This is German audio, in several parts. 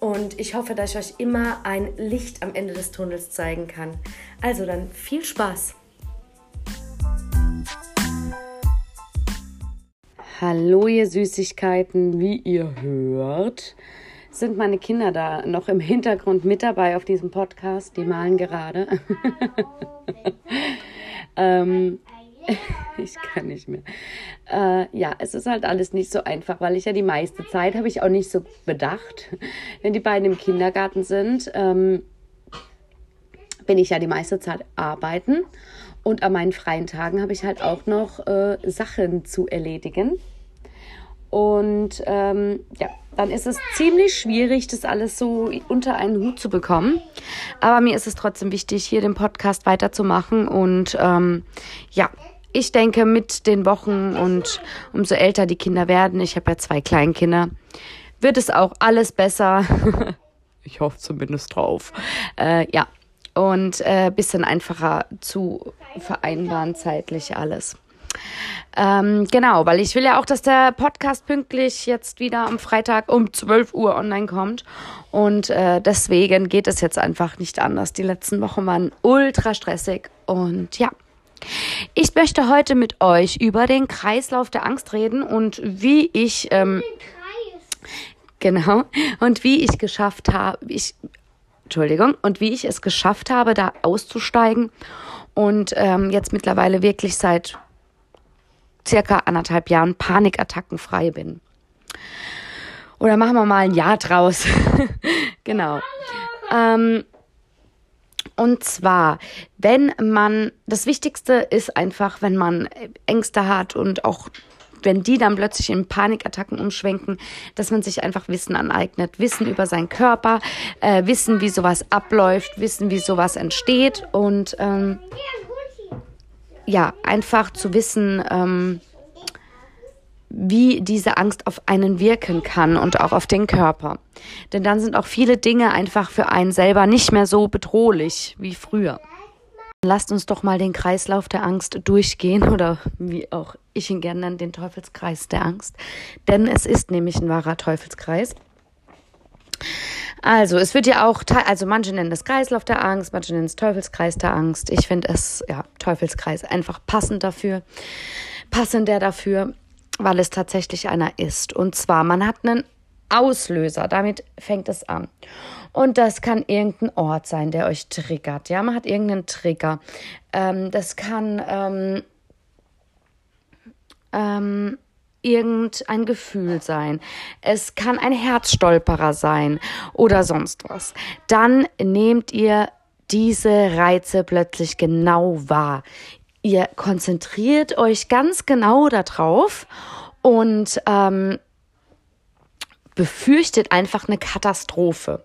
Und ich hoffe, dass ich euch immer ein Licht am Ende des Tunnels zeigen kann. Also dann viel Spaß! Hallo ihr Süßigkeiten, wie ihr hört, sind meine Kinder da noch im Hintergrund mit dabei auf diesem Podcast. Die malen gerade. ähm, ich kann nicht mehr. Äh, ja, es ist halt alles nicht so einfach, weil ich ja die meiste Zeit habe ich auch nicht so bedacht. Wenn die beiden im Kindergarten sind, ähm, bin ich ja die meiste Zeit arbeiten. Und an meinen freien Tagen habe ich halt auch noch äh, Sachen zu erledigen. Und ähm, ja, dann ist es ziemlich schwierig, das alles so unter einen Hut zu bekommen. Aber mir ist es trotzdem wichtig, hier den Podcast weiterzumachen. Und ähm, ja, ich denke, mit den Wochen und umso älter die Kinder werden, ich habe ja zwei Kleinkinder, wird es auch alles besser. ich hoffe zumindest drauf. Äh, ja, und äh, bisschen einfacher zu vereinbaren zeitlich alles. Ähm, genau, weil ich will ja auch, dass der Podcast pünktlich jetzt wieder am Freitag um 12 Uhr online kommt. Und äh, deswegen geht es jetzt einfach nicht anders. Die letzten Wochen waren ultra stressig und ja. Ich möchte heute mit euch über den Kreislauf der Angst reden und wie ich ähm, genau und wie ich geschafft habe, ich Entschuldigung und wie ich es geschafft habe, da auszusteigen und ähm, jetzt mittlerweile wirklich seit circa anderthalb Jahren panikattackenfrei bin. Oder machen wir mal ein Jahr draus. genau. Ähm, und zwar, wenn man, das Wichtigste ist einfach, wenn man Ängste hat und auch wenn die dann plötzlich in Panikattacken umschwenken, dass man sich einfach Wissen aneignet. Wissen über seinen Körper, äh, Wissen, wie sowas abläuft, Wissen, wie sowas entsteht und ähm, ja, einfach zu wissen, ähm, wie diese Angst auf einen wirken kann und auch auf den Körper. Denn dann sind auch viele Dinge einfach für einen selber nicht mehr so bedrohlich wie früher. Lasst uns doch mal den Kreislauf der Angst durchgehen oder wie auch ich ihn gerne nenne, den Teufelskreis der Angst. Denn es ist nämlich ein wahrer Teufelskreis. Also, es wird ja auch, also manche nennen es Kreislauf der Angst, manche nennen es Teufelskreis der Angst. Ich finde es, ja, Teufelskreis einfach passend dafür, passender dafür weil es tatsächlich einer ist. Und zwar, man hat einen Auslöser, damit fängt es an. Und das kann irgendein Ort sein, der euch triggert. Ja, man hat irgendeinen Trigger. Ähm, das kann ähm, ähm, irgendein Gefühl sein. Es kann ein Herzstolperer sein oder sonst was. Dann nehmt ihr diese Reize plötzlich genau wahr ihr konzentriert euch ganz genau darauf und ähm, befürchtet einfach eine Katastrophe.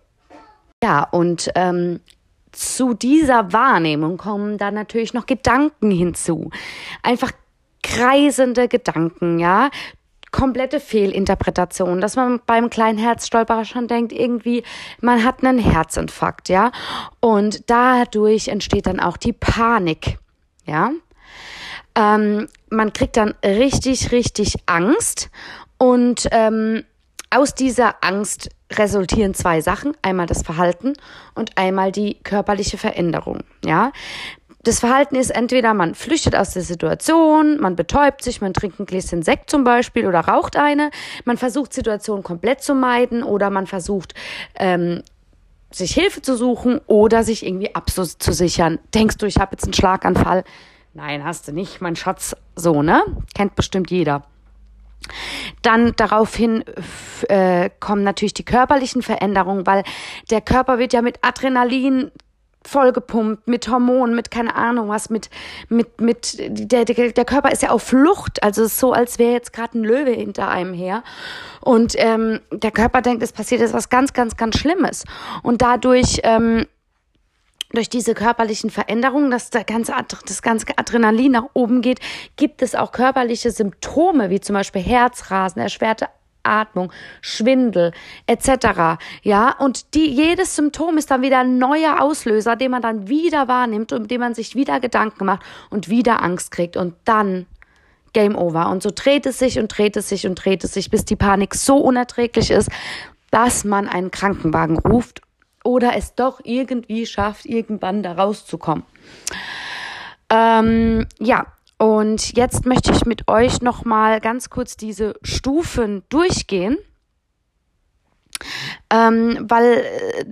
Ja, und ähm, zu dieser Wahrnehmung kommen dann natürlich noch Gedanken hinzu. Einfach kreisende Gedanken, ja. Komplette Fehlinterpretation, dass man beim kleinen Herzstolperer schon denkt, irgendwie, man hat einen Herzinfarkt, ja. Und dadurch entsteht dann auch die Panik. Ja. Ähm, man kriegt dann richtig, richtig Angst und ähm, aus dieser Angst resultieren zwei Sachen. Einmal das Verhalten und einmal die körperliche Veränderung. Ja. Das Verhalten ist entweder man flüchtet aus der Situation, man betäubt sich, man trinkt ein Gläschen Sekt zum Beispiel oder raucht eine, man versucht Situationen komplett zu meiden oder man versucht ähm, sich Hilfe zu suchen oder sich irgendwie abzusichern. Denkst du, ich habe jetzt einen Schlaganfall? Nein, hast du nicht, mein Schatz. So, ne? Kennt bestimmt jeder. Dann daraufhin äh, kommen natürlich die körperlichen Veränderungen, weil der Körper wird ja mit Adrenalin vollgepumpt, mit Hormonen, mit keine Ahnung was, mit, mit, mit, der, der, Körper ist ja auf Flucht, also so, als wäre jetzt gerade ein Löwe hinter einem her. Und ähm, der Körper denkt, es passiert jetzt was ganz, ganz, ganz Schlimmes. Und dadurch ähm, durch diese körperlichen Veränderungen, dass der ganze, das ganze Adrenalin nach oben geht, gibt es auch körperliche Symptome, wie zum Beispiel Herzrasen, erschwerte Atmung, Schwindel etc. Ja, und die, jedes Symptom ist dann wieder ein neuer Auslöser, den man dann wieder wahrnimmt und dem man sich wieder Gedanken macht und wieder Angst kriegt und dann Game Over. Und so dreht es sich und dreht es sich und dreht es sich, bis die Panik so unerträglich ist, dass man einen Krankenwagen ruft oder es doch irgendwie schafft, irgendwann da rauszukommen. Ähm, ja, und jetzt möchte ich mit euch noch mal ganz kurz diese Stufen durchgehen, ähm, weil äh,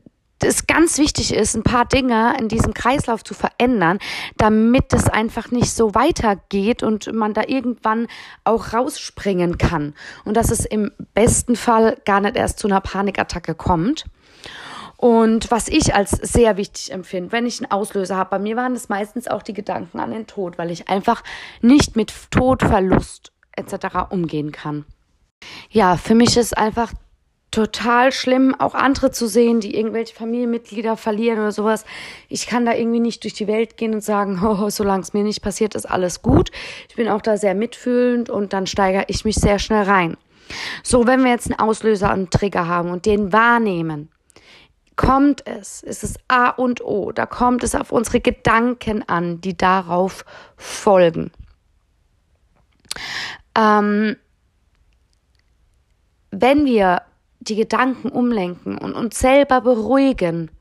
es ganz wichtig ist, ein paar Dinge in diesem Kreislauf zu verändern, damit es einfach nicht so weitergeht und man da irgendwann auch rausspringen kann und dass es im besten Fall gar nicht erst zu einer Panikattacke kommt. Und was ich als sehr wichtig empfinde, wenn ich einen Auslöser habe, bei mir waren es meistens auch die Gedanken an den Tod, weil ich einfach nicht mit Tod, Verlust etc. umgehen kann. Ja, für mich ist einfach total schlimm, auch andere zu sehen, die irgendwelche Familienmitglieder verlieren oder sowas. Ich kann da irgendwie nicht durch die Welt gehen und sagen, oh, solange es mir nicht passiert, ist alles gut. Ich bin auch da sehr mitfühlend und dann steigere ich mich sehr schnell rein. So, wenn wir jetzt einen Auslöser, einen Trigger haben und den wahrnehmen, kommt es, ist es A und O, da kommt es auf unsere Gedanken an, die darauf folgen. Ähm, wenn wir die Gedanken umlenken und uns selber beruhigen,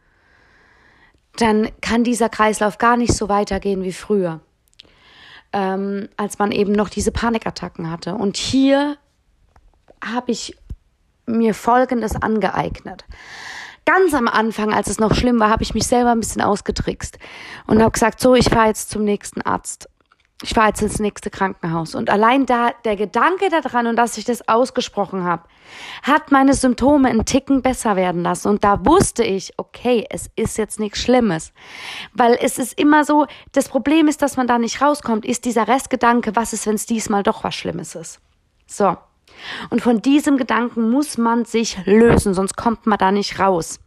dann kann dieser Kreislauf gar nicht so weitergehen wie früher, ähm, als man eben noch diese Panikattacken hatte. Und hier habe ich mir Folgendes angeeignet ganz am Anfang, als es noch schlimm war, habe ich mich selber ein bisschen ausgetrickst und habe gesagt, so, ich fahre jetzt zum nächsten Arzt. Ich fahre jetzt ins nächste Krankenhaus. Und allein da der Gedanke daran und dass ich das ausgesprochen habe, hat meine Symptome einen Ticken besser werden lassen. Und da wusste ich, okay, es ist jetzt nichts Schlimmes. Weil es ist immer so, das Problem ist, dass man da nicht rauskommt, ist dieser Restgedanke, was ist, wenn es diesmal doch was Schlimmes ist. So. Und von diesem Gedanken muss man sich lösen, sonst kommt man da nicht raus.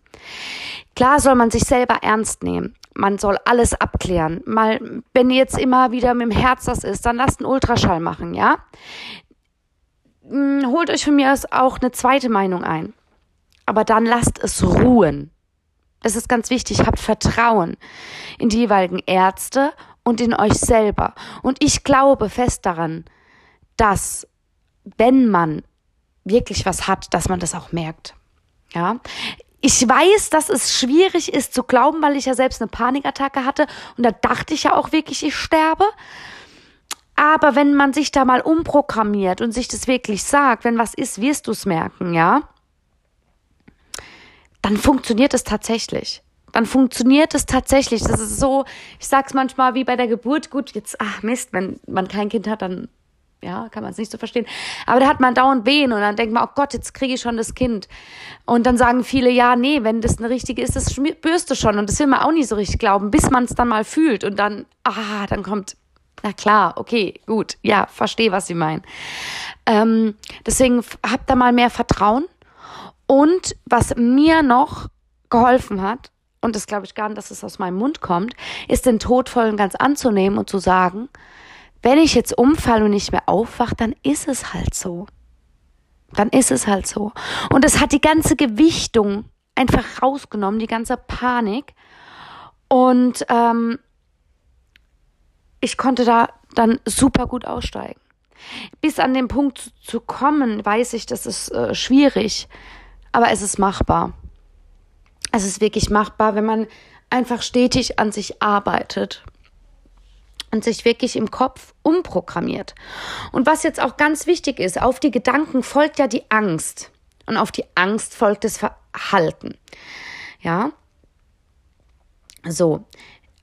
Klar soll man sich selber ernst nehmen. Man soll alles abklären. Mal, wenn jetzt immer wieder mit dem Herz das ist, dann lasst einen Ultraschall machen, ja? Hm, holt euch von mir aus auch eine zweite Meinung ein. Aber dann lasst es ruhen. Das ist ganz wichtig. Habt Vertrauen in die jeweiligen Ärzte und in euch selber. Und ich glaube fest daran, dass wenn man wirklich was hat, dass man das auch merkt. Ja. Ich weiß, dass es schwierig ist zu glauben, weil ich ja selbst eine Panikattacke hatte und da dachte ich ja auch wirklich, ich sterbe. Aber wenn man sich da mal umprogrammiert und sich das wirklich sagt, wenn was ist, wirst du es merken, ja? Dann funktioniert es tatsächlich. Dann funktioniert es tatsächlich. Das ist so, ich sag's manchmal wie bei der Geburt, gut, jetzt, ach Mist, wenn man kein Kind hat, dann ja, kann man es nicht so verstehen. Aber da hat man dauernd Wehen und dann denkt man, oh Gott, jetzt kriege ich schon das Kind. Und dann sagen viele, ja, nee, wenn das eine richtige ist, das spürst du schon. Und das will man auch nicht so richtig glauben, bis man es dann mal fühlt. Und dann, ah, dann kommt, na klar, okay, gut, ja, verstehe, was sie meinen. Ähm, deswegen habt da mal mehr Vertrauen. Und was mir noch geholfen hat, und das glaube ich gar nicht, dass es aus meinem Mund kommt, ist den Tod voll und ganz anzunehmen und zu sagen, wenn ich jetzt umfalle und nicht mehr aufwache, dann ist es halt so. Dann ist es halt so. Und es hat die ganze Gewichtung einfach rausgenommen, die ganze Panik. Und ähm, ich konnte da dann super gut aussteigen. Bis an den Punkt zu kommen, weiß ich, das ist äh, schwierig, aber es ist machbar. Es ist wirklich machbar, wenn man einfach stetig an sich arbeitet und sich wirklich im Kopf umprogrammiert. Und was jetzt auch ganz wichtig ist, auf die Gedanken folgt ja die Angst und auf die Angst folgt das Verhalten. Ja? So.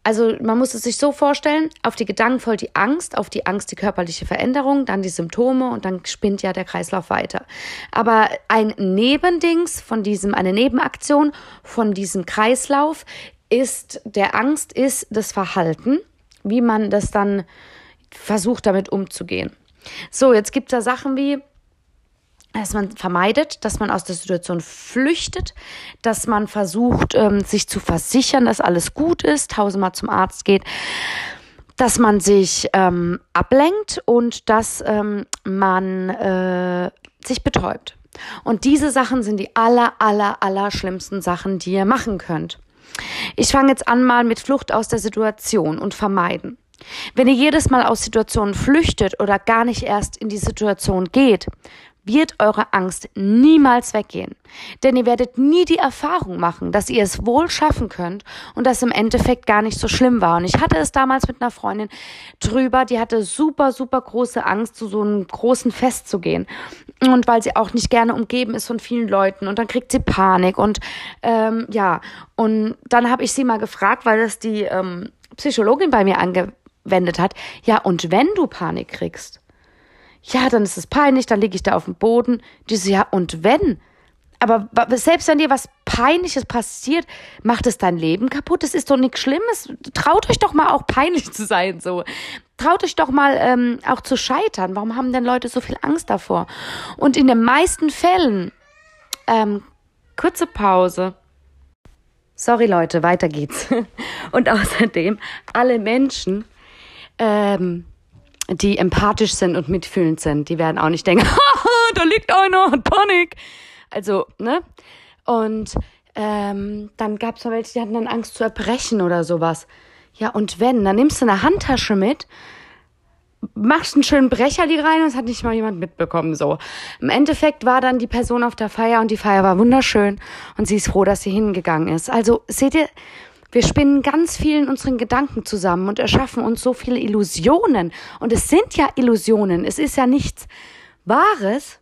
also man muss es sich so vorstellen, auf die Gedanken folgt die Angst, auf die Angst die körperliche Veränderung, dann die Symptome und dann spinnt ja der Kreislauf weiter. Aber ein Nebendings von diesem, eine Nebenaktion von diesem Kreislauf ist, der Angst ist das Verhalten, wie man das dann versucht damit umzugehen. So, jetzt gibt es da Sachen wie, dass man vermeidet, dass man aus der Situation flüchtet, dass man versucht, ähm, sich zu versichern, dass alles gut ist, tausendmal zum Arzt geht, dass man sich ähm, ablenkt und dass ähm, man äh, sich betäubt. Und diese Sachen sind die aller, aller, aller schlimmsten Sachen, die ihr machen könnt. Ich fange jetzt an mal mit Flucht aus der Situation und vermeiden. Wenn ihr jedes Mal aus Situationen flüchtet oder gar nicht erst in die Situation geht, wird eure Angst niemals weggehen. Denn ihr werdet nie die Erfahrung machen, dass ihr es wohl schaffen könnt und dass im Endeffekt gar nicht so schlimm war. Und ich hatte es damals mit einer Freundin drüber, die hatte super, super große Angst, zu so einem großen Fest zu gehen. Und weil sie auch nicht gerne umgeben ist von vielen Leuten und dann kriegt sie Panik und ähm, ja, und dann habe ich sie mal gefragt, weil das die ähm, Psychologin bei mir angewendet hat, ja, und wenn du Panik kriegst, ja, dann ist es peinlich, dann liege ich da auf dem Boden. Die so, ja, und wenn? Aber selbst wenn dir was Peinliches passiert, macht es dein Leben kaputt. Das ist doch nichts Schlimmes. Traut euch doch mal auch peinlich zu sein, so. Traut euch doch mal ähm, auch zu scheitern. Warum haben denn Leute so viel Angst davor? Und in den meisten Fällen, ähm, kurze Pause. Sorry Leute, weiter geht's. Und außerdem, alle Menschen, ähm, die empathisch sind und mitfühlend sind, die werden auch nicht denken, da liegt einer, Panik. Also, ne? Und ähm, dann gab es welche, die hatten dann Angst zu erbrechen oder sowas. Ja, und wenn, dann nimmst du eine Handtasche mit, machst einen schönen Brecherli rein und es hat nicht mal jemand mitbekommen, so. Im Endeffekt war dann die Person auf der Feier und die Feier war wunderschön und sie ist froh, dass sie hingegangen ist. Also, seht ihr, wir spinnen ganz viel in unseren Gedanken zusammen und erschaffen uns so viele Illusionen. Und es sind ja Illusionen. Es ist ja nichts Wahres.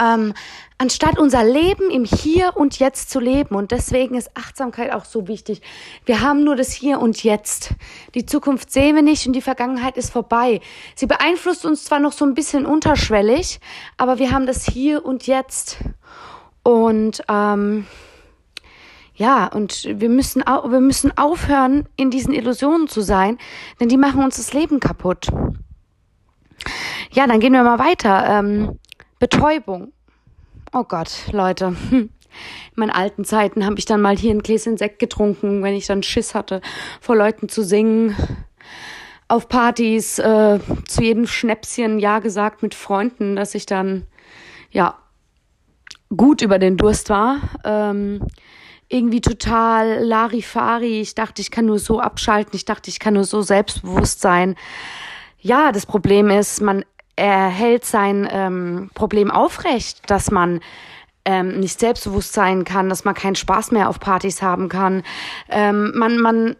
Ähm, anstatt unser Leben im Hier und Jetzt zu leben. Und deswegen ist Achtsamkeit auch so wichtig. Wir haben nur das Hier und Jetzt. Die Zukunft sehen wir nicht und die Vergangenheit ist vorbei. Sie beeinflusst uns zwar noch so ein bisschen unterschwellig, aber wir haben das Hier und Jetzt. Und ähm, ja, und wir müssen, wir müssen aufhören, in diesen Illusionen zu sein, denn die machen uns das Leben kaputt. Ja, dann gehen wir mal weiter. Ähm, Betäubung. Oh Gott, Leute. In meinen alten Zeiten habe ich dann mal hier ein Gläschen Sekt getrunken, wenn ich dann Schiss hatte, vor Leuten zu singen. Auf Partys, äh, zu jedem Schnäpschen Ja gesagt mit Freunden, dass ich dann, ja, gut über den Durst war. Ähm, irgendwie total Larifari. Ich dachte, ich kann nur so abschalten. Ich dachte, ich kann nur so selbstbewusst sein. Ja, das Problem ist, man erhält sein ähm, Problem aufrecht, dass man ähm, nicht selbstbewusst sein kann, dass man keinen Spaß mehr auf Partys haben kann. Ähm, man, man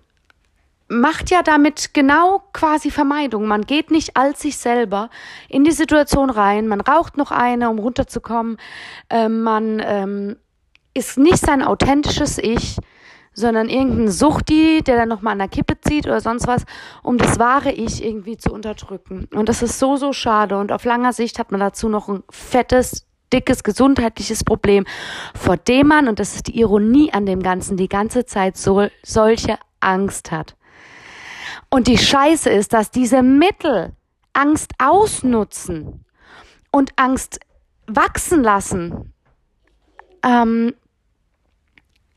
macht ja damit genau quasi Vermeidung. Man geht nicht als sich selber in die Situation rein. Man raucht noch eine, um runterzukommen. Ähm, man ähm, ist nicht sein authentisches Ich, sondern irgendein Suchti, der dann nochmal an der Kippe zieht oder sonst was, um das wahre Ich irgendwie zu unterdrücken. Und das ist so, so schade. Und auf langer Sicht hat man dazu noch ein fettes, dickes gesundheitliches Problem, vor dem man, und das ist die Ironie an dem Ganzen, die ganze Zeit so, solche Angst hat. Und die Scheiße ist, dass diese Mittel Angst ausnutzen und Angst wachsen lassen, ähm,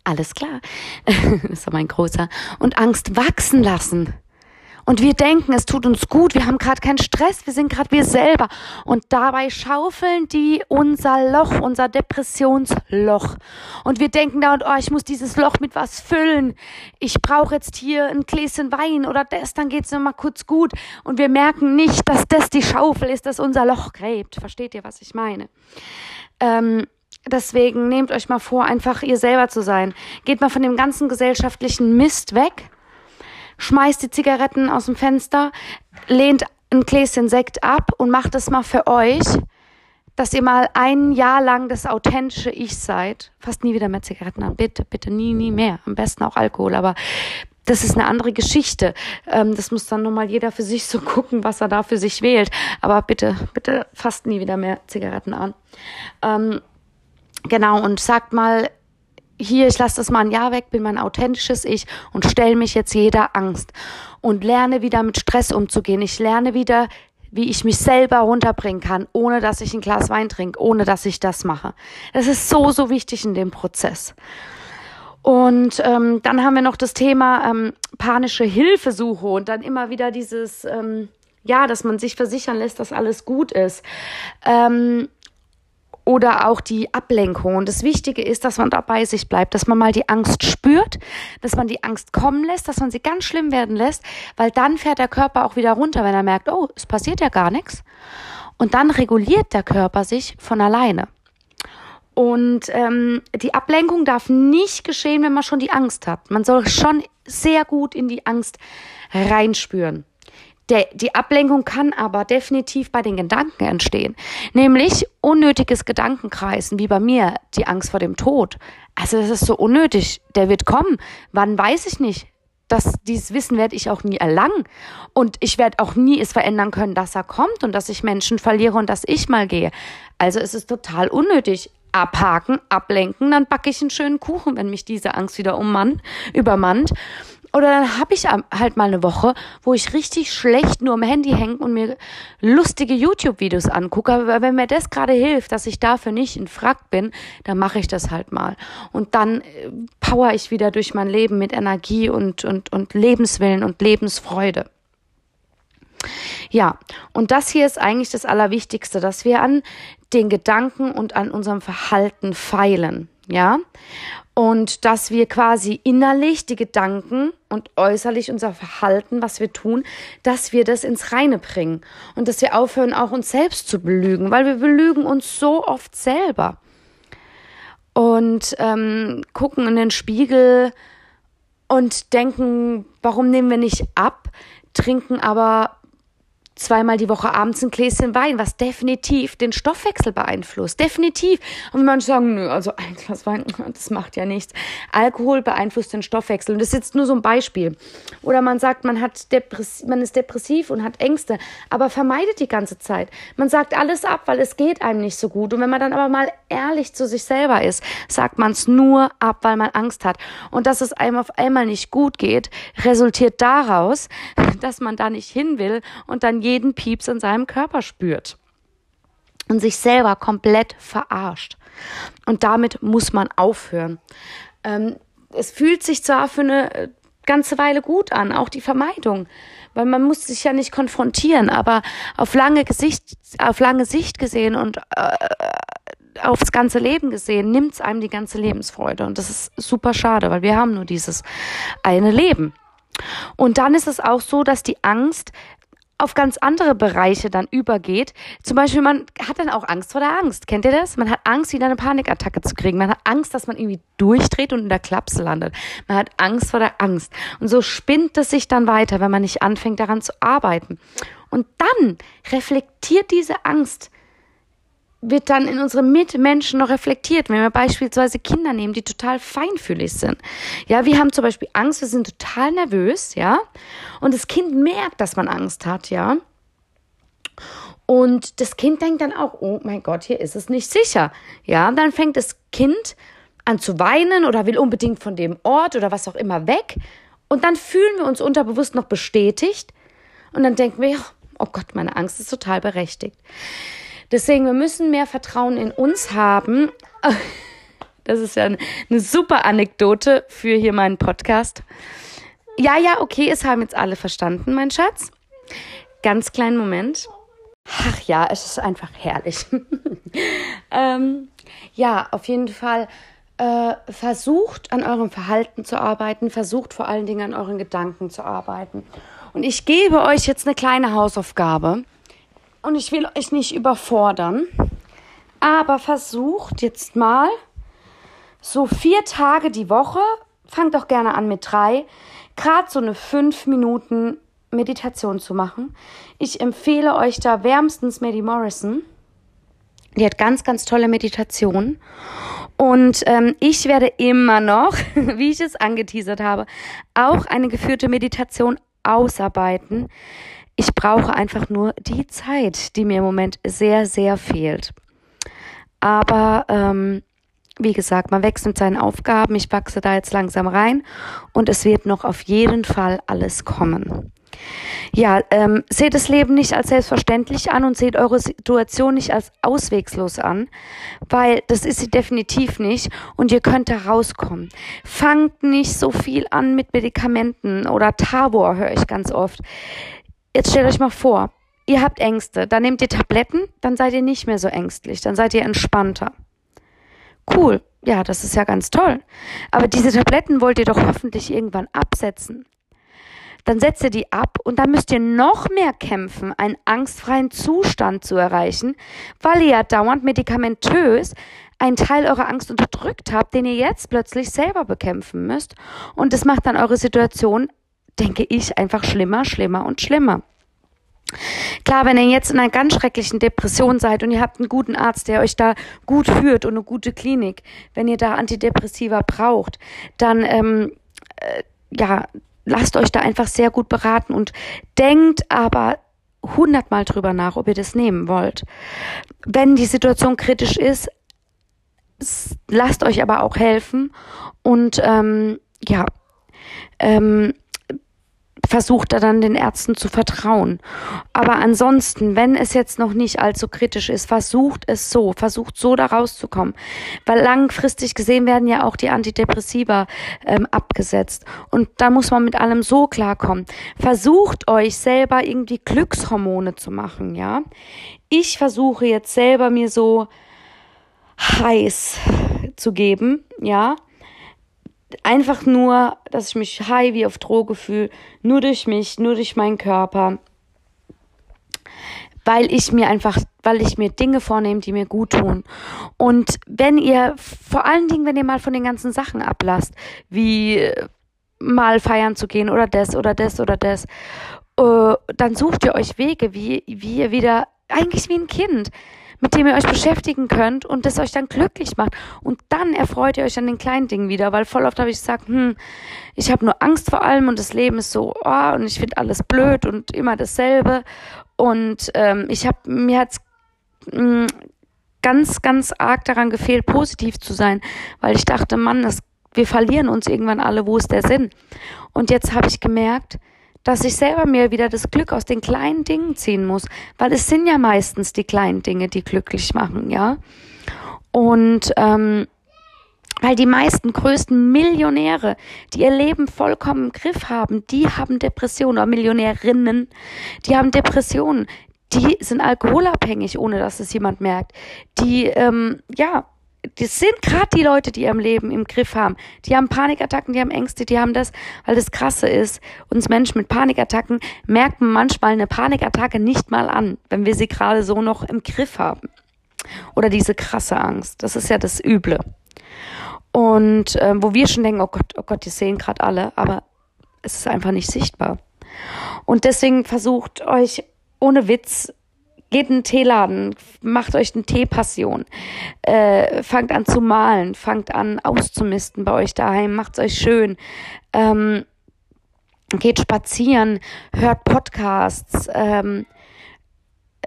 alles klar. das war mein großer. Und Angst wachsen lassen. Und wir denken, es tut uns gut, wir haben gerade keinen Stress, wir sind gerade wir selber. Und dabei schaufeln die unser Loch, unser Depressionsloch. Und wir denken da, oh, ich muss dieses Loch mit was füllen. Ich brauche jetzt hier ein Gläschen Wein oder das, dann geht's mir mal kurz gut. Und wir merken nicht, dass das die Schaufel ist, dass unser Loch gräbt. Versteht ihr, was ich meine? Ähm, Deswegen nehmt euch mal vor, einfach ihr selber zu sein. Geht mal von dem ganzen gesellschaftlichen Mist weg, schmeißt die Zigaretten aus dem Fenster, lehnt ein Gläschen Sekt ab und macht es mal für euch, dass ihr mal ein Jahr lang das authentische Ich seid. Fast nie wieder mehr Zigaretten an. Bitte, bitte, nie, nie mehr. Am besten auch Alkohol, aber das ist eine andere Geschichte. Ähm, das muss dann nochmal jeder für sich so gucken, was er da für sich wählt. Aber bitte, bitte fasst nie wieder mehr Zigaretten an. Genau, und sagt mal, hier, ich lasse das mal ein Jahr weg, bin mein authentisches Ich und stelle mich jetzt jeder Angst und lerne wieder mit Stress umzugehen. Ich lerne wieder, wie ich mich selber runterbringen kann, ohne dass ich ein Glas Wein trinke, ohne dass ich das mache. Das ist so, so wichtig in dem Prozess. Und ähm, dann haben wir noch das Thema ähm, panische Hilfesuche und dann immer wieder dieses, ähm, ja, dass man sich versichern lässt, dass alles gut ist. Ähm, oder auch die Ablenkung. Und das Wichtige ist, dass man da bei sich bleibt, dass man mal die Angst spürt, dass man die Angst kommen lässt, dass man sie ganz schlimm werden lässt, weil dann fährt der Körper auch wieder runter, wenn er merkt, oh, es passiert ja gar nichts. Und dann reguliert der Körper sich von alleine. Und ähm, die Ablenkung darf nicht geschehen, wenn man schon die Angst hat. Man soll schon sehr gut in die Angst reinspüren. Der, die Ablenkung kann aber definitiv bei den Gedanken entstehen. Nämlich unnötiges Gedankenkreisen, wie bei mir, die Angst vor dem Tod. Also das ist so unnötig. Der wird kommen. Wann weiß ich nicht. Das, dieses Wissen werde ich auch nie erlangen. Und ich werde auch nie es verändern können, dass er kommt und dass ich Menschen verliere und dass ich mal gehe. Also es ist total unnötig. Abhaken, ablenken, dann backe ich einen schönen Kuchen, wenn mich diese Angst wieder ummannt, übermannt. Oder dann habe ich halt mal eine Woche, wo ich richtig schlecht nur am Handy hänge und mir lustige YouTube-Videos angucke. Aber wenn mir das gerade hilft, dass ich dafür nicht in Frack bin, dann mache ich das halt mal. Und dann äh, power ich wieder durch mein Leben mit Energie und, und, und Lebenswillen und Lebensfreude. Ja, und das hier ist eigentlich das Allerwichtigste, dass wir an den Gedanken und an unserem Verhalten feilen. Ja, und dass wir quasi innerlich die Gedanken und äußerlich unser Verhalten, was wir tun, dass wir das ins Reine bringen. Und dass wir aufhören, auch uns selbst zu belügen, weil wir belügen uns so oft selber. Und ähm, gucken in den Spiegel und denken, warum nehmen wir nicht ab, trinken aber zweimal die Woche abends ein Gläschen Wein, was definitiv den Stoffwechsel beeinflusst. Definitiv. Und manche sagen, nö, also ein Glas Wein, das macht ja nichts. Alkohol beeinflusst den Stoffwechsel. Und das ist jetzt nur so ein Beispiel. Oder man sagt, man, hat Depress man ist depressiv und hat Ängste, aber vermeidet die ganze Zeit. Man sagt alles ab, weil es geht einem nicht so gut. Und wenn man dann aber mal ehrlich zu sich selber ist, sagt man es nur ab, weil man Angst hat. Und dass es einem auf einmal nicht gut geht, resultiert daraus, dass man da nicht hin will und dann jeden Pieps in seinem Körper spürt und sich selber komplett verarscht. Und damit muss man aufhören. Ähm, es fühlt sich zwar für eine äh, ganze Weile gut an, auch die Vermeidung, weil man muss sich ja nicht konfrontieren, aber auf lange Gesicht, auf lange Sicht gesehen und äh, aufs ganze Leben gesehen, nimmt es einem die ganze Lebensfreude und das ist super schade, weil wir haben nur dieses eine Leben. Und dann ist es auch so, dass die Angst auf ganz andere Bereiche dann übergeht. Zum Beispiel, man hat dann auch Angst vor der Angst. Kennt ihr das? Man hat Angst, wieder eine Panikattacke zu kriegen. Man hat Angst, dass man irgendwie durchdreht und in der Klapse landet. Man hat Angst vor der Angst. Und so spinnt es sich dann weiter, wenn man nicht anfängt, daran zu arbeiten. Und dann reflektiert diese Angst wird dann in unsere Mitmenschen noch reflektiert, wenn wir beispielsweise Kinder nehmen, die total feinfühlig sind. Ja, wir haben zum Beispiel Angst, wir sind total nervös, ja, und das Kind merkt, dass man Angst hat, ja. Und das Kind denkt dann auch, oh mein Gott, hier ist es nicht sicher. Ja, dann fängt das Kind an zu weinen oder will unbedingt von dem Ort oder was auch immer weg. Und dann fühlen wir uns unterbewusst noch bestätigt. Und dann denken wir, oh Gott, meine Angst ist total berechtigt. Deswegen, wir müssen mehr Vertrauen in uns haben. Das ist ja eine super Anekdote für hier meinen Podcast. Ja, ja, okay, es haben jetzt alle verstanden, mein Schatz. Ganz kleinen Moment. Ach ja, es ist einfach herrlich. ähm, ja, auf jeden Fall äh, versucht an eurem Verhalten zu arbeiten, versucht vor allen Dingen an euren Gedanken zu arbeiten. Und ich gebe euch jetzt eine kleine Hausaufgabe. Und ich will euch nicht überfordern, aber versucht jetzt mal so vier Tage die Woche, fangt doch gerne an mit drei, gerade so eine fünf Minuten Meditation zu machen. Ich empfehle euch da wärmstens Medi Morrison. Die hat ganz, ganz tolle Meditationen. Und ähm, ich werde immer noch, wie ich es angeteasert habe, auch eine geführte Meditation ausarbeiten. Ich brauche einfach nur die Zeit, die mir im Moment sehr, sehr fehlt. Aber ähm, wie gesagt, man wächst mit seinen Aufgaben. Ich wachse da jetzt langsam rein und es wird noch auf jeden Fall alles kommen. Ja, ähm, seht das Leben nicht als selbstverständlich an und seht eure Situation nicht als auswegslos an, weil das ist sie definitiv nicht und ihr könnt da rauskommen. Fangt nicht so viel an mit Medikamenten oder Tabor, höre ich ganz oft. Jetzt stellt euch mal vor, ihr habt Ängste, dann nehmt ihr Tabletten, dann seid ihr nicht mehr so ängstlich, dann seid ihr entspannter. Cool, ja, das ist ja ganz toll. Aber diese Tabletten wollt ihr doch hoffentlich irgendwann absetzen. Dann setzt ihr die ab und dann müsst ihr noch mehr kämpfen, einen angstfreien Zustand zu erreichen, weil ihr ja dauernd medikamentös einen Teil eurer Angst unterdrückt habt, den ihr jetzt plötzlich selber bekämpfen müsst. Und das macht dann eure Situation, denke ich, einfach schlimmer, schlimmer und schlimmer. Klar, wenn ihr jetzt in einer ganz schrecklichen Depression seid und ihr habt einen guten Arzt, der euch da gut führt und eine gute Klinik, wenn ihr da Antidepressiva braucht, dann ähm, äh, ja, lasst euch da einfach sehr gut beraten und denkt aber hundertmal drüber nach, ob ihr das nehmen wollt. Wenn die Situation kritisch ist, lasst euch aber auch helfen und ähm, ja, ähm, versucht er dann den Ärzten zu vertrauen. Aber ansonsten, wenn es jetzt noch nicht allzu kritisch ist, versucht es so, versucht so da rauszukommen. Weil langfristig gesehen werden ja auch die Antidepressiva ähm, abgesetzt. Und da muss man mit allem so klarkommen. Versucht euch selber irgendwie Glückshormone zu machen, ja. Ich versuche jetzt selber mir so heiß zu geben, ja einfach nur, dass ich mich high wie auf Droge fühle, nur durch mich, nur durch meinen Körper, weil ich mir einfach, weil ich mir Dinge vornehme, die mir gut tun. Und wenn ihr, vor allen Dingen, wenn ihr mal von den ganzen Sachen ablasst, wie äh, mal feiern zu gehen oder das oder das oder das, äh, dann sucht ihr euch Wege, wie, wie ihr wieder, eigentlich wie ein Kind, mit dem ihr euch beschäftigen könnt und das euch dann glücklich macht. Und dann erfreut ihr euch an den kleinen Dingen wieder, weil voll oft habe ich gesagt, hm, ich habe nur Angst vor allem und das Leben ist so, oh, und ich finde alles blöd und immer dasselbe. Und ähm, ich habe mir jetzt hm, ganz, ganz arg daran gefehlt, positiv zu sein, weil ich dachte, Mann, das, wir verlieren uns irgendwann alle, wo ist der Sinn? Und jetzt habe ich gemerkt, dass ich selber mir wieder das Glück aus den kleinen Dingen ziehen muss, weil es sind ja meistens die kleinen Dinge, die glücklich machen, ja. Und ähm, weil die meisten größten Millionäre, die ihr Leben vollkommen im Griff haben, die haben Depressionen oder Millionärinnen, die haben Depressionen, die sind alkoholabhängig, ohne dass es jemand merkt. Die, ähm, ja, das sind gerade die Leute, die ihr Leben im Griff haben. Die haben Panikattacken, die haben Ängste, die haben das, weil das Krasse ist, uns Menschen mit Panikattacken merken manchmal eine Panikattacke nicht mal an, wenn wir sie gerade so noch im Griff haben. Oder diese krasse Angst. Das ist ja das Üble. Und äh, wo wir schon denken, oh Gott, oh Gott, die sehen gerade alle, aber es ist einfach nicht sichtbar. Und deswegen versucht euch ohne Witz Geht in einen Teeladen, macht euch eine Teepassion, äh, fangt an zu malen, fangt an auszumisten bei euch daheim, macht's euch schön. Ähm, geht spazieren, hört Podcasts, ähm,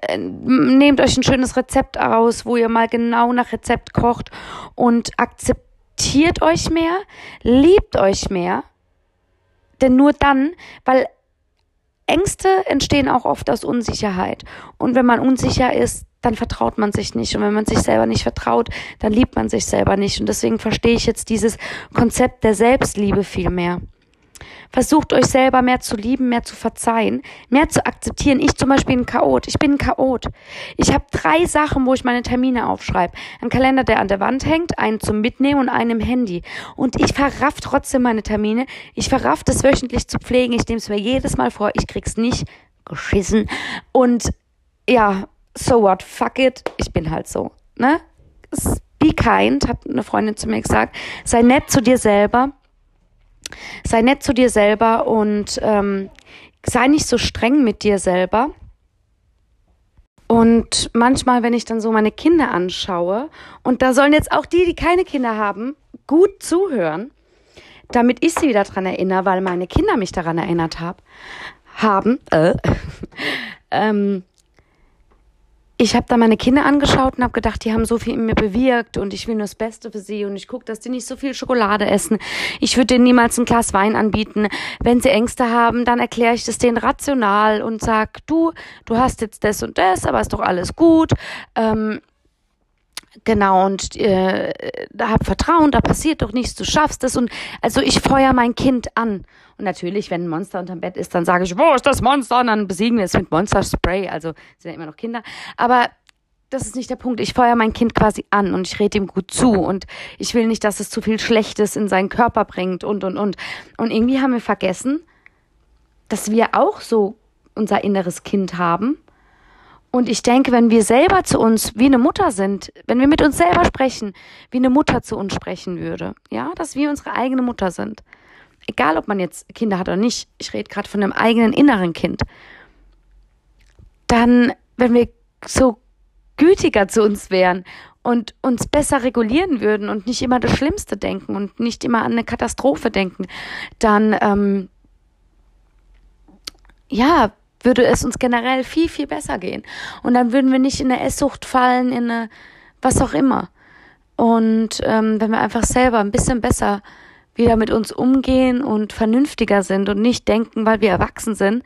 äh, nehmt euch ein schönes Rezept aus, wo ihr mal genau nach Rezept kocht und akzeptiert euch mehr, liebt euch mehr. Denn nur dann, weil Ängste entstehen auch oft aus Unsicherheit. Und wenn man unsicher ist, dann vertraut man sich nicht. Und wenn man sich selber nicht vertraut, dann liebt man sich selber nicht. Und deswegen verstehe ich jetzt dieses Konzept der Selbstliebe viel mehr. Versucht euch selber mehr zu lieben, mehr zu verzeihen, mehr zu akzeptieren. Ich zum Beispiel ein Chaot. Ich bin ein Chaot. Ich habe drei Sachen, wo ich meine Termine aufschreibe. Ein Kalender, der an der Wand hängt, einen zum Mitnehmen und einen im Handy. Und ich verraff trotzdem meine Termine. Ich verraff das wöchentlich zu pflegen. Ich nehme es mir jedes Mal vor. Ich krieg's nicht geschissen. Und ja, so what? Fuck it. Ich bin halt so. Ne? Be kind, hat eine Freundin zu mir gesagt. Sei nett zu dir selber sei nett zu dir selber und ähm, sei nicht so streng mit dir selber. Und manchmal, wenn ich dann so meine Kinder anschaue, und da sollen jetzt auch die, die keine Kinder haben, gut zuhören, damit ich sie wieder dran erinnere, weil meine Kinder mich daran erinnert hab, haben, äh, ähm, ich habe da meine Kinder angeschaut und habe gedacht, die haben so viel in mir bewirkt und ich will nur das Beste für sie und ich gucke, dass die nicht so viel Schokolade essen. Ich würde denen niemals ein Glas Wein anbieten. Wenn sie Ängste haben, dann erkläre ich das denen rational und sag, du, du hast jetzt das und das, aber ist doch alles gut. Ähm, Genau, und äh, hab Vertrauen, da passiert doch nichts, du schaffst es. Und also ich feuer mein Kind an. Und natürlich, wenn ein Monster unterm Bett ist, dann sage ich, wo ist das Monster? Und dann besiegen wir es mit Monster-Spray. Also sind ja immer noch Kinder. Aber das ist nicht der Punkt. Ich feuer mein Kind quasi an und ich rede ihm gut zu und ich will nicht, dass es zu viel Schlechtes in seinen Körper bringt und und und. Und irgendwie haben wir vergessen, dass wir auch so unser inneres Kind haben und ich denke, wenn wir selber zu uns wie eine Mutter sind, wenn wir mit uns selber sprechen, wie eine Mutter zu uns sprechen würde, ja, dass wir unsere eigene Mutter sind. Egal, ob man jetzt Kinder hat oder nicht, ich rede gerade von einem eigenen inneren Kind. Dann, wenn wir so gütiger zu uns wären und uns besser regulieren würden und nicht immer das Schlimmste denken und nicht immer an eine Katastrophe denken, dann ähm, ja, würde es uns generell viel, viel besser gehen. Und dann würden wir nicht in eine Esssucht fallen, in eine was auch immer. Und ähm, wenn wir einfach selber ein bisschen besser wieder mit uns umgehen und vernünftiger sind und nicht denken, weil wir erwachsen sind,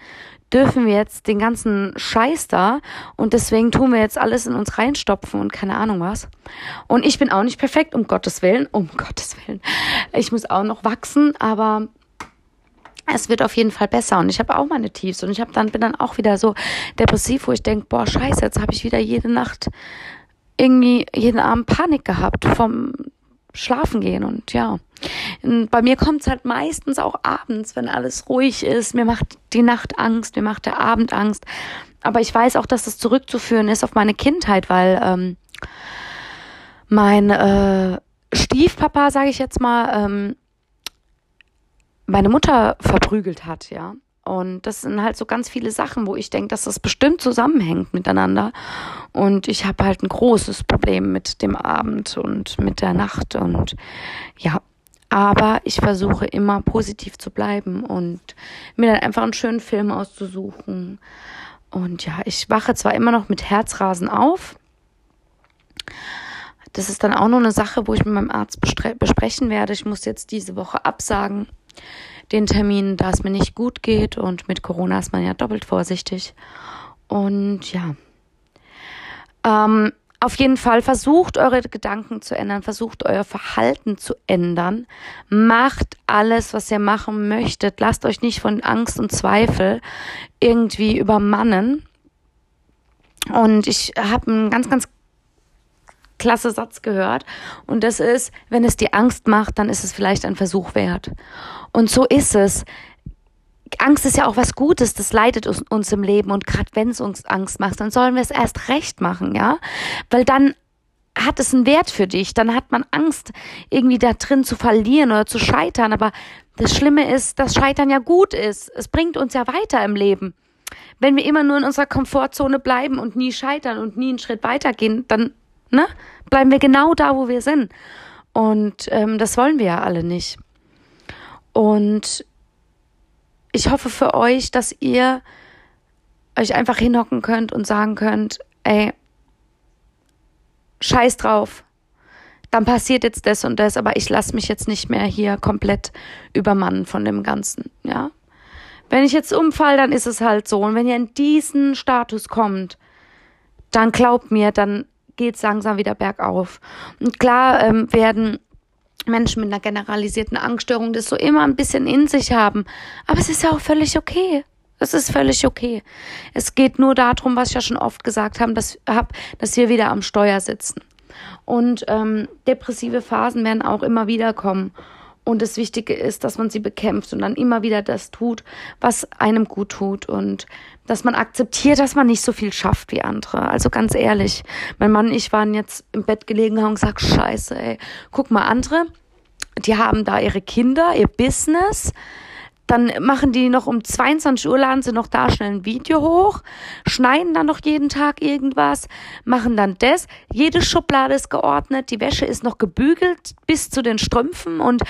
dürfen wir jetzt den ganzen Scheiß da und deswegen tun wir jetzt alles in uns reinstopfen und keine Ahnung was. Und ich bin auch nicht perfekt, um Gottes Willen, um Gottes Willen. Ich muss auch noch wachsen, aber es wird auf jeden Fall besser und ich habe auch meine Tiefs und ich habe dann bin dann auch wieder so depressiv, wo ich denke, boah, scheiße, jetzt habe ich wieder jede Nacht irgendwie jeden Abend Panik gehabt vom Schlafen gehen und ja. Und bei mir kommt es halt meistens auch abends, wenn alles ruhig ist. Mir macht die Nacht Angst, mir macht der Abend Angst. Aber ich weiß auch, dass das zurückzuführen ist auf meine Kindheit, weil ähm, mein äh, Stiefpapa, sage ich jetzt mal, ähm, meine Mutter verprügelt hat, ja. Und das sind halt so ganz viele Sachen, wo ich denke, dass das bestimmt zusammenhängt miteinander. Und ich habe halt ein großes Problem mit dem Abend und mit der Nacht. Und ja, aber ich versuche immer positiv zu bleiben und mir dann einfach einen schönen Film auszusuchen. Und ja, ich wache zwar immer noch mit Herzrasen auf. Das ist dann auch noch eine Sache, wo ich mit meinem Arzt besprechen werde. Ich muss jetzt diese Woche absagen den Termin, da es mir nicht gut geht und mit Corona ist man ja doppelt vorsichtig. Und ja, ähm, auf jeden Fall versucht eure Gedanken zu ändern, versucht euer Verhalten zu ändern, macht alles, was ihr machen möchtet, lasst euch nicht von Angst und Zweifel irgendwie übermannen. Und ich habe einen ganz, ganz klasse Satz gehört. Und das ist, wenn es dir Angst macht, dann ist es vielleicht ein Versuch wert. Und so ist es. Angst ist ja auch was Gutes, das leitet uns, uns im Leben. Und gerade wenn es uns Angst macht, dann sollen wir es erst recht machen, ja? Weil dann hat es einen Wert für dich. Dann hat man Angst, irgendwie da drin zu verlieren oder zu scheitern. Aber das Schlimme ist, dass Scheitern ja gut ist. Es bringt uns ja weiter im Leben. Wenn wir immer nur in unserer Komfortzone bleiben und nie scheitern und nie einen Schritt weitergehen, dann ne, bleiben wir genau da, wo wir sind. Und ähm, das wollen wir ja alle nicht. Und ich hoffe für euch, dass ihr euch einfach hinhocken könnt und sagen könnt, ey, scheiß drauf. Dann passiert jetzt das und das, aber ich lasse mich jetzt nicht mehr hier komplett übermannen von dem Ganzen, ja. Wenn ich jetzt umfall, dann ist es halt so. Und wenn ihr in diesen Status kommt, dann glaubt mir, dann geht es langsam wieder bergauf. Und klar ähm, werden Menschen mit einer generalisierten Angststörung das so immer ein bisschen in sich haben. Aber es ist ja auch völlig okay. Es ist völlig okay. Es geht nur darum, was ich ja schon oft gesagt habe, dass, hab, dass wir wieder am Steuer sitzen. Und ähm, depressive Phasen werden auch immer wieder kommen. Und das Wichtige ist, dass man sie bekämpft und dann immer wieder das tut, was einem gut tut. Und dass man akzeptiert, dass man nicht so viel schafft wie andere. Also ganz ehrlich, mein Mann und ich waren jetzt im Bett gelegen und haben gesagt, scheiße, ey, guck mal, andere, die haben da ihre Kinder, ihr Business, dann machen die noch um 22 Uhr, laden sie noch da schnell ein Video hoch, schneiden dann noch jeden Tag irgendwas, machen dann das. Jede Schublade ist geordnet, die Wäsche ist noch gebügelt bis zu den Strümpfen und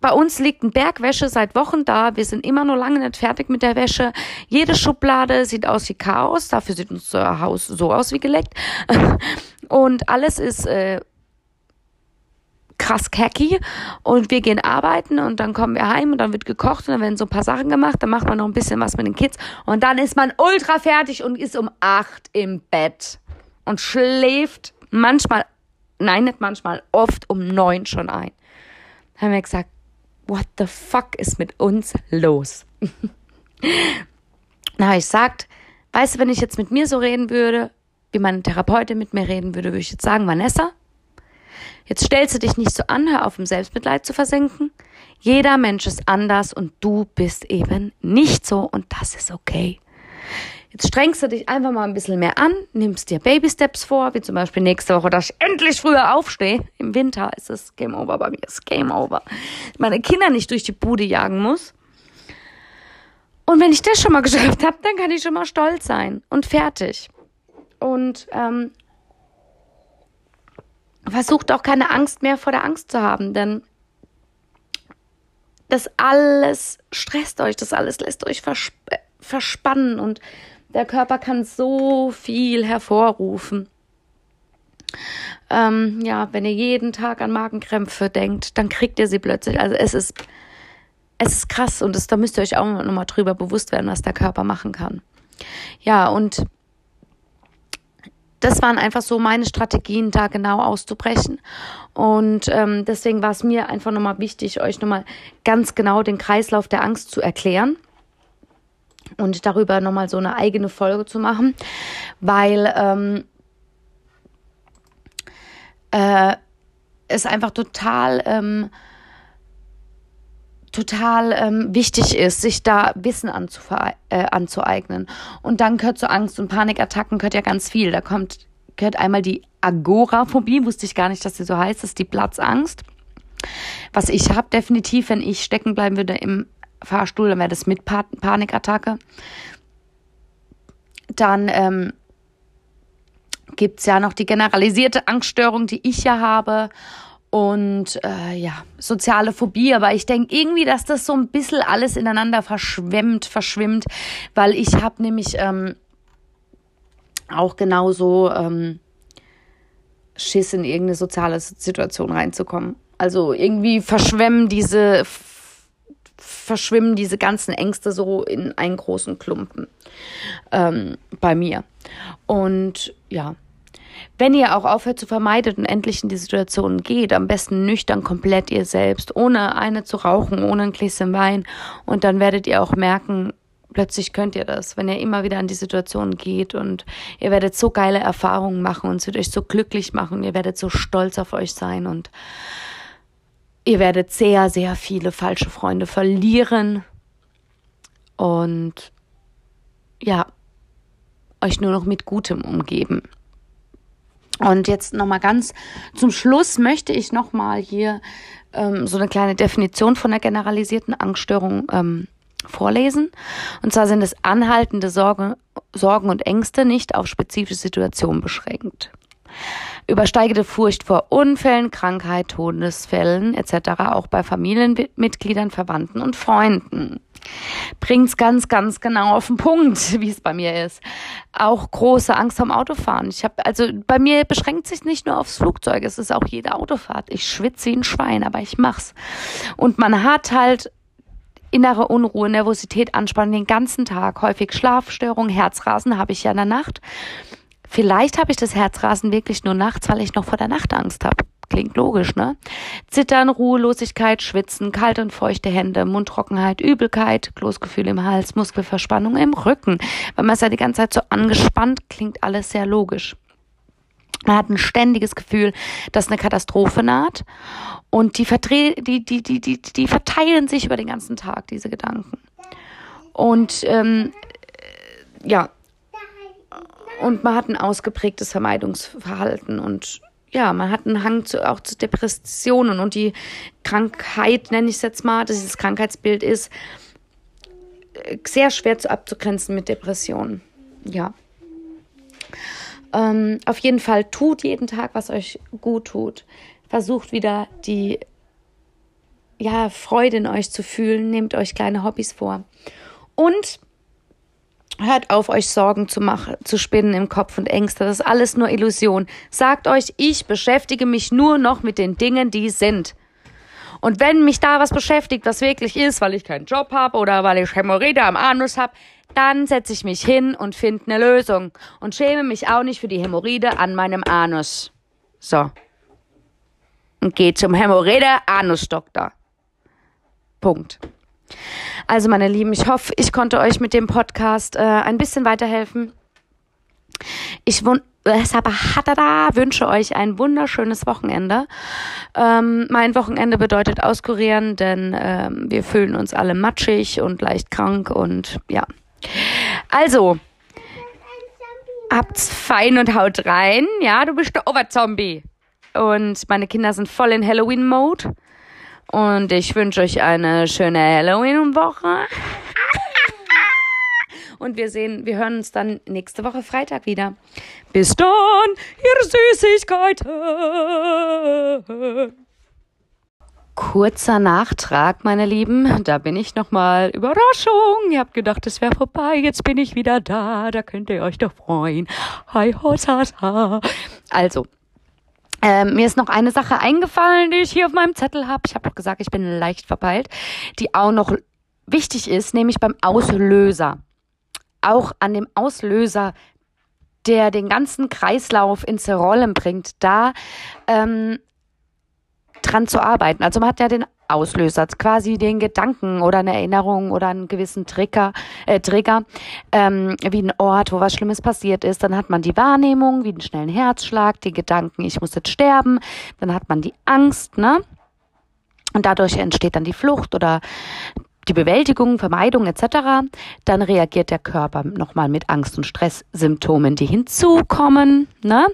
bei uns liegt ein Berg Wäsche seit Wochen da. Wir sind immer noch lange nicht fertig mit der Wäsche. Jede Schublade sieht aus wie Chaos. Dafür sieht unser Haus so aus wie geleckt. Und alles ist äh, krass kacky und wir gehen arbeiten und dann kommen wir heim und dann wird gekocht und dann werden so ein paar Sachen gemacht, dann macht man noch ein bisschen was mit den Kids und dann ist man ultra fertig und ist um acht im Bett und schläft manchmal, nein, nicht manchmal, oft um neun schon ein. Dann haben wir gesagt, what the fuck ist mit uns los? Na, ich gesagt, weißt du, wenn ich jetzt mit mir so reden würde, wie meine Therapeutin mit mir reden würde, würde ich jetzt sagen, Vanessa, Jetzt stellst du dich nicht so an, hör auf, im Selbstmitleid zu versenken. Jeder Mensch ist anders und du bist eben nicht so und das ist okay. Strengst du dich einfach mal ein bisschen mehr an, nimmst dir Baby Steps vor, wie zum Beispiel nächste Woche, dass ich endlich früher aufstehe. Im Winter ist es Game Over bei mir, ist Game Over. Meine Kinder nicht durch die Bude jagen muss. Und wenn ich das schon mal geschafft habe, dann kann ich schon mal stolz sein und fertig. Und ähm, versucht auch keine Angst mehr vor der Angst zu haben, denn das alles stresst euch, das alles lässt euch versp verspannen und der Körper kann so viel hervorrufen. Ähm, ja, wenn ihr jeden Tag an Magenkrämpfe denkt, dann kriegt ihr sie plötzlich. Also es ist, es ist krass und das, da müsst ihr euch auch nochmal drüber bewusst werden, was der Körper machen kann. Ja, und das waren einfach so meine Strategien, da genau auszubrechen. Und ähm, deswegen war es mir einfach nochmal wichtig, euch nochmal ganz genau den Kreislauf der Angst zu erklären und darüber nochmal so eine eigene Folge zu machen, weil ähm, äh, es einfach total ähm, total ähm, wichtig ist, sich da Wissen äh, anzueignen. Und dann gehört zu Angst und Panikattacken gehört ja ganz viel. Da kommt gehört einmal die Agoraphobie, wusste ich gar nicht, dass sie so heißt, das ist die Platzangst. Was ich habe definitiv, wenn ich stecken bleiben würde im Fahrstuhl, dann wäre das mit pa Panikattacke. Dann ähm, gibt es ja noch die generalisierte Angststörung, die ich ja habe und äh, ja, soziale Phobie. Aber ich denke irgendwie, dass das so ein bisschen alles ineinander verschwemmt, verschwimmt, weil ich habe nämlich ähm, auch genauso ähm, Schiss in irgendeine soziale Situation reinzukommen. Also irgendwie verschwemmen diese verschwimmen diese ganzen Ängste so in einen großen Klumpen ähm, bei mir. Und ja, wenn ihr auch aufhört zu vermeiden und endlich in die Situation geht, am besten nüchtern komplett ihr selbst, ohne eine zu rauchen, ohne ein Gläschen Wein. Und dann werdet ihr auch merken, plötzlich könnt ihr das, wenn ihr immer wieder an die Situation geht und ihr werdet so geile Erfahrungen machen und es wird euch so glücklich machen, ihr werdet so stolz auf euch sein und ihr werdet sehr, sehr viele falsche Freunde verlieren und ja, euch nur noch mit Gutem umgeben. Und jetzt nochmal ganz zum Schluss möchte ich nochmal hier ähm, so eine kleine Definition von der generalisierten Angststörung ähm, vorlesen. Und zwar sind es anhaltende Sorgen, Sorgen und Ängste nicht auf spezifische Situationen beschränkt. Übersteigende Furcht vor Unfällen, Krankheit, Todesfällen etc. auch bei Familienmitgliedern, Verwandten und Freunden bringt's ganz, ganz genau auf den Punkt, wie es bei mir ist. Auch große Angst vom Autofahren. Ich habe also bei mir beschränkt sich nicht nur aufs Flugzeug, es ist auch jede Autofahrt. Ich schwitze wie ein Schwein, aber ich mach's. Und man hat halt innere Unruhe, Nervosität, Anspannung den ganzen Tag, häufig Schlafstörungen, Herzrasen habe ich ja in der Nacht. Vielleicht habe ich das Herzrasen wirklich nur nachts, weil ich noch vor der Nachtangst habe. Klingt logisch, ne? Zittern, Ruhelosigkeit, Schwitzen, kalte und feuchte Hände, Mundtrockenheit, Übelkeit, Kloßgefühl im Hals, Muskelverspannung im Rücken. Wenn man ist ja die ganze Zeit so angespannt, klingt alles sehr logisch. Man hat ein ständiges Gefühl, dass eine Katastrophe naht und die, die, die, die, die, die verteilen sich über den ganzen Tag, diese Gedanken. Und ähm, ja, und man hat ein ausgeprägtes Vermeidungsverhalten und ja, man hat einen Hang zu, auch zu Depressionen und die Krankheit, nenne ich es jetzt mal, dieses Krankheitsbild ist, sehr schwer zu abzugrenzen mit Depressionen. Ja. Ähm, auf jeden Fall tut jeden Tag, was euch gut tut. Versucht wieder die ja, Freude in euch zu fühlen. Nehmt euch kleine Hobbys vor. Und hört auf, euch Sorgen zu machen, zu spinnen im Kopf und Ängste. Das ist alles nur Illusion. Sagt euch, ich beschäftige mich nur noch mit den Dingen, die sind. Und wenn mich da was beschäftigt, was wirklich ist, weil ich keinen Job habe oder weil ich Hämorrhoide am Anus habe, dann setze ich mich hin und finde eine Lösung und schäme mich auch nicht für die Hämorrhoide an meinem Anus. So. Und gehe zum Hämorrhoide-Anus-Doktor. Punkt. Also, meine Lieben, ich hoffe, ich konnte euch mit dem Podcast äh, ein bisschen weiterhelfen. Ich wünsche euch ein wunderschönes Wochenende. Ähm, mein Wochenende bedeutet auskurieren, denn ähm, wir fühlen uns alle matschig und leicht krank und ja. Also, habt's fein und haut rein. Ja, du bist der Overzombie. Und meine Kinder sind voll in Halloween-Mode. Und ich wünsche euch eine schöne Halloween-Woche. Und wir sehen, wir hören uns dann nächste Woche Freitag wieder. Bis dann, ihr Süßigkeiten. Kurzer Nachtrag, meine Lieben. Da bin ich nochmal. Überraschung. Ihr habt gedacht, es wäre vorbei. Jetzt bin ich wieder da. Da könnt ihr euch doch freuen. Hi, hosasa. Also, ähm, mir ist noch eine Sache eingefallen, die ich hier auf meinem Zettel habe. Ich habe doch gesagt, ich bin leicht verpeilt, die auch noch wichtig ist, nämlich beim Auslöser auch an dem Auslöser, der den ganzen Kreislauf ins Rollen bringt, da ähm, dran zu arbeiten. Also man hat ja den Auslöser, quasi den Gedanken oder eine Erinnerung oder einen gewissen Trigger, äh, Trigger ähm, wie ein Ort, wo was Schlimmes passiert ist. Dann hat man die Wahrnehmung, wie einen schnellen Herzschlag, die Gedanken, ich muss jetzt sterben. Dann hat man die Angst, ne? Und dadurch entsteht dann die Flucht oder die Bewältigung, Vermeidung etc., dann reagiert der Körper nochmal mit Angst- und Stresssymptomen, die hinzukommen, ne?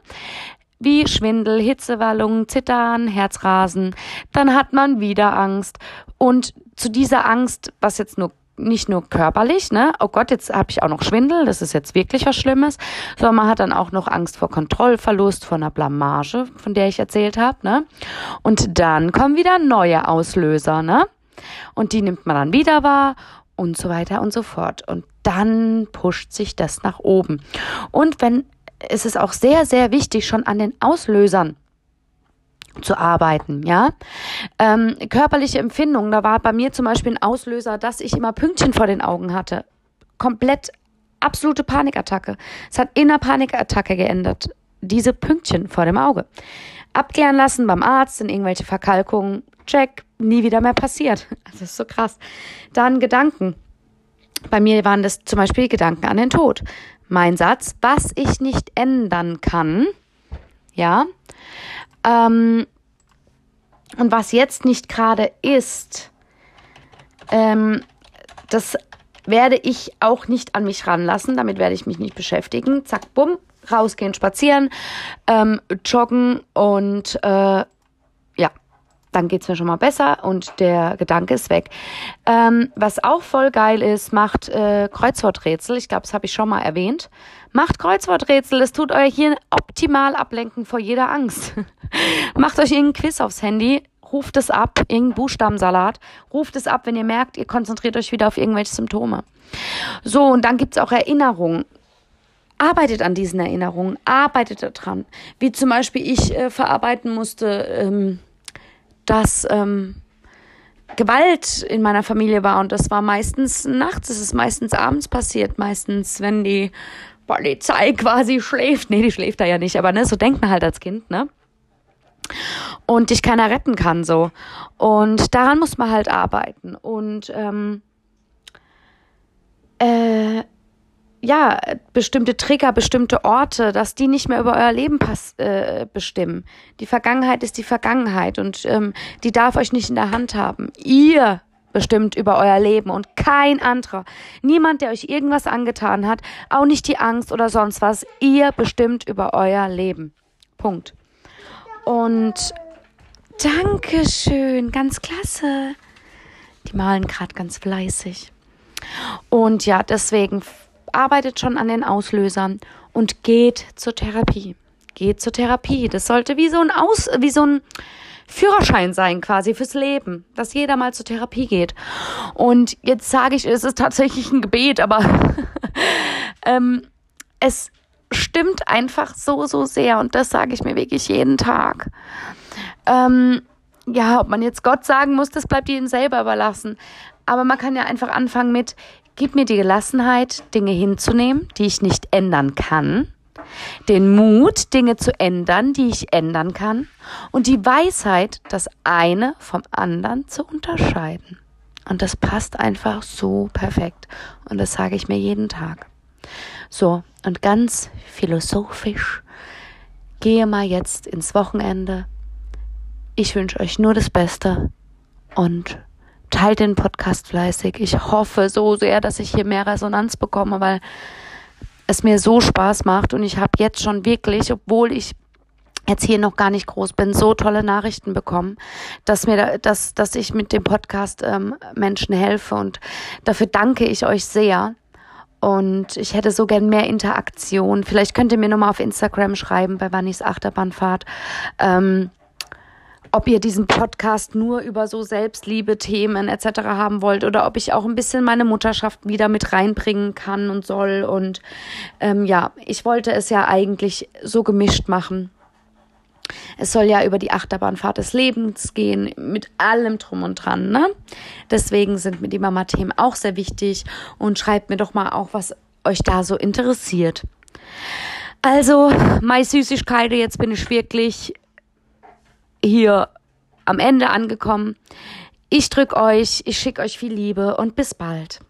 Wie Schwindel, Hitzewallungen, Zittern, Herzrasen. Dann hat man wieder Angst. Und zu dieser Angst, was jetzt nur nicht nur körperlich, ne? Oh Gott, jetzt habe ich auch noch Schwindel, das ist jetzt wirklich was Schlimmes, sondern man hat dann auch noch Angst vor Kontrollverlust, vor einer Blamage, von der ich erzählt habe, ne? Und dann kommen wieder neue Auslöser, ne? Und die nimmt man dann wieder wahr und so weiter und so fort. Und dann pusht sich das nach oben. Und wenn es ist auch sehr, sehr wichtig, schon an den Auslösern zu arbeiten, ja. Ähm, körperliche Empfindungen, da war bei mir zum Beispiel ein Auslöser, dass ich immer Pünktchen vor den Augen hatte. Komplett absolute Panikattacke. Es hat in einer Panikattacke geändert. Diese Pünktchen vor dem Auge. Abklären lassen beim Arzt, in irgendwelche Verkalkungen, check, nie wieder mehr passiert. Das ist so krass. Dann Gedanken. Bei mir waren das zum Beispiel Gedanken an den Tod. Mein Satz, was ich nicht ändern kann, ja, ähm, und was jetzt nicht gerade ist, ähm, das werde ich auch nicht an mich ranlassen. Damit werde ich mich nicht beschäftigen. Zack, bumm, rausgehen, spazieren, ähm, joggen und äh, dann geht's mir schon mal besser und der Gedanke ist weg. Ähm, was auch voll geil ist, macht äh, Kreuzworträtsel. Ich glaube, das habe ich schon mal erwähnt. Macht Kreuzworträtsel, es tut euch hier optimal ablenken vor jeder Angst. macht euch irgendein Quiz aufs Handy, ruft es ab, irgendein Buchstabensalat, ruft es ab, wenn ihr merkt, ihr konzentriert euch wieder auf irgendwelche Symptome. So, und dann gibt's auch Erinnerungen arbeitet an diesen Erinnerungen, arbeitet daran. Wie zum Beispiel ich äh, verarbeiten musste, ähm, dass ähm, Gewalt in meiner Familie war und das war meistens nachts, es ist meistens abends passiert, meistens, wenn die Polizei quasi schläft. Nee, die schläft da ja nicht, aber ne, so denkt man halt als Kind, ne? Und dich keiner retten kann, so. Und daran muss man halt arbeiten. Und ähm, äh, ja, bestimmte Trigger, bestimmte Orte, dass die nicht mehr über euer Leben pass, äh, bestimmen. Die Vergangenheit ist die Vergangenheit und ähm, die darf euch nicht in der Hand haben. Ihr bestimmt über euer Leben und kein anderer. Niemand, der euch irgendwas angetan hat, auch nicht die Angst oder sonst was. Ihr bestimmt über euer Leben. Punkt. Und Dankeschön, ganz klasse. Die malen gerade ganz fleißig. Und ja, deswegen arbeitet schon an den Auslösern und geht zur Therapie. Geht zur Therapie. Das sollte wie so ein Aus, wie so ein Führerschein sein quasi fürs Leben, dass jeder mal zur Therapie geht. Und jetzt sage ich, es ist tatsächlich ein Gebet, aber ähm, es stimmt einfach so, so sehr und das sage ich mir wirklich jeden Tag. Ähm, ja, ob man jetzt Gott sagen muss, das bleibt jedem selber überlassen. Aber man kann ja einfach anfangen mit, gib mir die Gelassenheit, Dinge hinzunehmen, die ich nicht ändern kann, den Mut, Dinge zu ändern, die ich ändern kann, und die Weisheit, das eine vom anderen zu unterscheiden. Und das passt einfach so perfekt. Und das sage ich mir jeden Tag. So, und ganz philosophisch gehe mal jetzt ins Wochenende. Ich wünsche euch nur das Beste und teilt den Podcast fleißig. Ich hoffe so sehr, dass ich hier mehr Resonanz bekomme, weil es mir so Spaß macht und ich habe jetzt schon wirklich, obwohl ich jetzt hier noch gar nicht groß bin, so tolle Nachrichten bekommen, dass mir, da, dass, dass ich mit dem Podcast ähm, Menschen helfe und dafür danke ich euch sehr. Und ich hätte so gern mehr Interaktion. Vielleicht könnt ihr mir nochmal auf Instagram schreiben bei Wannis Achterbahnfahrt. Ähm, ob ihr diesen Podcast nur über so Selbstliebe-Themen etc. haben wollt oder ob ich auch ein bisschen meine Mutterschaft wieder mit reinbringen kann und soll. Und ähm, ja, ich wollte es ja eigentlich so gemischt machen. Es soll ja über die Achterbahnfahrt des Lebens gehen, mit allem drum und dran. Ne? Deswegen sind mir die Mama-Themen auch sehr wichtig und schreibt mir doch mal auch, was euch da so interessiert. Also, meine Süßigkeit, jetzt bin ich wirklich hier am Ende angekommen. Ich drück euch, ich schicke euch viel Liebe und bis bald.